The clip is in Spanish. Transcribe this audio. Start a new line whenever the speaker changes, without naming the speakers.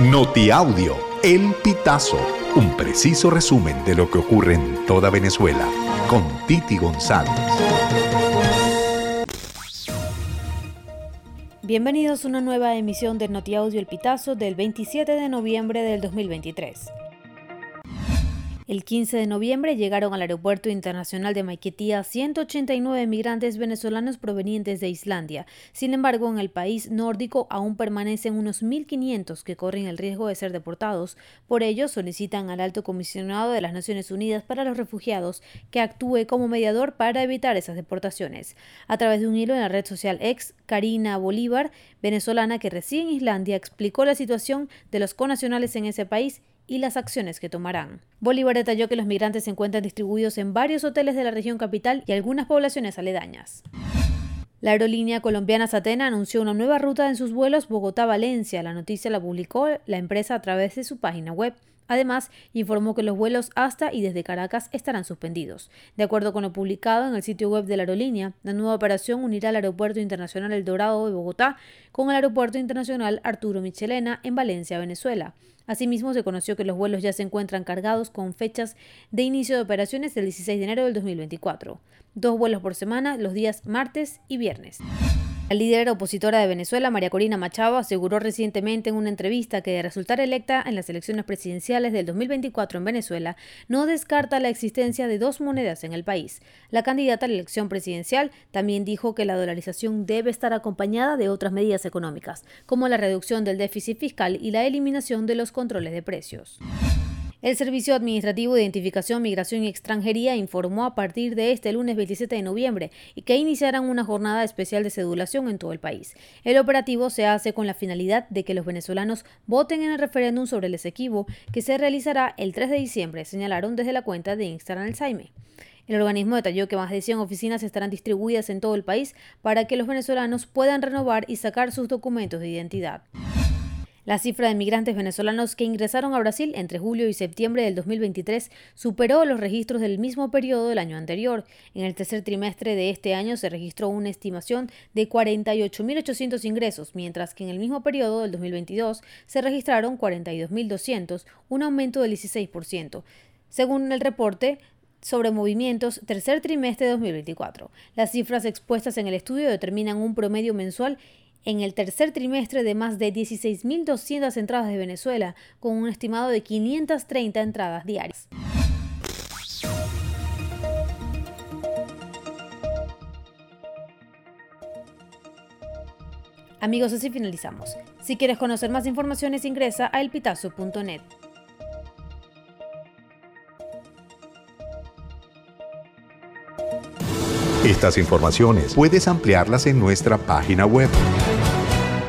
Notiaudio, El Pitazo, un preciso resumen de lo que ocurre en toda Venezuela, con Titi González.
Bienvenidos a una nueva emisión de Notiaudio El Pitazo del 27 de noviembre del 2023. El 15 de noviembre llegaron al Aeropuerto Internacional de Maiquetía 189 migrantes venezolanos provenientes de Islandia. Sin embargo, en el país nórdico aún permanecen unos 1.500 que corren el riesgo de ser deportados. Por ello, solicitan al Alto Comisionado de las Naciones Unidas para los Refugiados que actúe como mediador para evitar esas deportaciones. A través de un hilo en la red social X, Karina Bolívar, venezolana que reside en Islandia, explicó la situación de los conacionales en ese país y las acciones que tomarán. Bolívar detalló que los migrantes se encuentran distribuidos en varios hoteles de la región capital y algunas poblaciones aledañas. La aerolínea colombiana Satena anunció una nueva ruta en sus vuelos Bogotá-Valencia. La noticia la publicó la empresa a través de su página web. Además, informó que los vuelos hasta y desde Caracas estarán suspendidos. De acuerdo con lo publicado en el sitio web de la aerolínea, la nueva operación unirá el Aeropuerto Internacional El Dorado de Bogotá con el Aeropuerto Internacional Arturo Michelena en Valencia, Venezuela. Asimismo, se conoció que los vuelos ya se encuentran cargados con fechas de inicio de operaciones del 16 de enero del 2024. Dos vuelos por semana los días martes y viernes. La líder opositora de Venezuela, María Corina Machado, aseguró recientemente en una entrevista que de resultar electa en las elecciones presidenciales del 2024 en Venezuela, no descarta la existencia de dos monedas en el país. La candidata a la elección presidencial también dijo que la dolarización debe estar acompañada de otras medidas económicas, como la reducción del déficit fiscal y la eliminación de los controles de precios. El Servicio Administrativo de Identificación, Migración y Extranjería informó a partir de este lunes 27 de noviembre y que iniciarán una jornada especial de cedulación en todo el país. El operativo se hace con la finalidad de que los venezolanos voten en el referéndum sobre el Esequibo que se realizará el 3 de diciembre, señalaron desde la cuenta de Instagram Saime. El organismo detalló que más de 100 oficinas estarán distribuidas en todo el país para que los venezolanos puedan renovar y sacar sus documentos de identidad. La cifra de migrantes venezolanos que ingresaron a Brasil entre julio y septiembre del 2023 superó los registros del mismo periodo del año anterior. En el tercer trimestre de este año se registró una estimación de 48.800 ingresos, mientras que en el mismo periodo del 2022 se registraron 42.200, un aumento del 16%. Según el reporte, sobre movimientos tercer trimestre de 2024. Las cifras expuestas en el estudio determinan un promedio mensual en el tercer trimestre de más de 16.200 entradas de Venezuela, con un estimado de 530 entradas diarias. Amigos, así finalizamos. Si quieres conocer más informaciones, ingresa a elpitazo.net.
Estas informaciones puedes ampliarlas en nuestra página web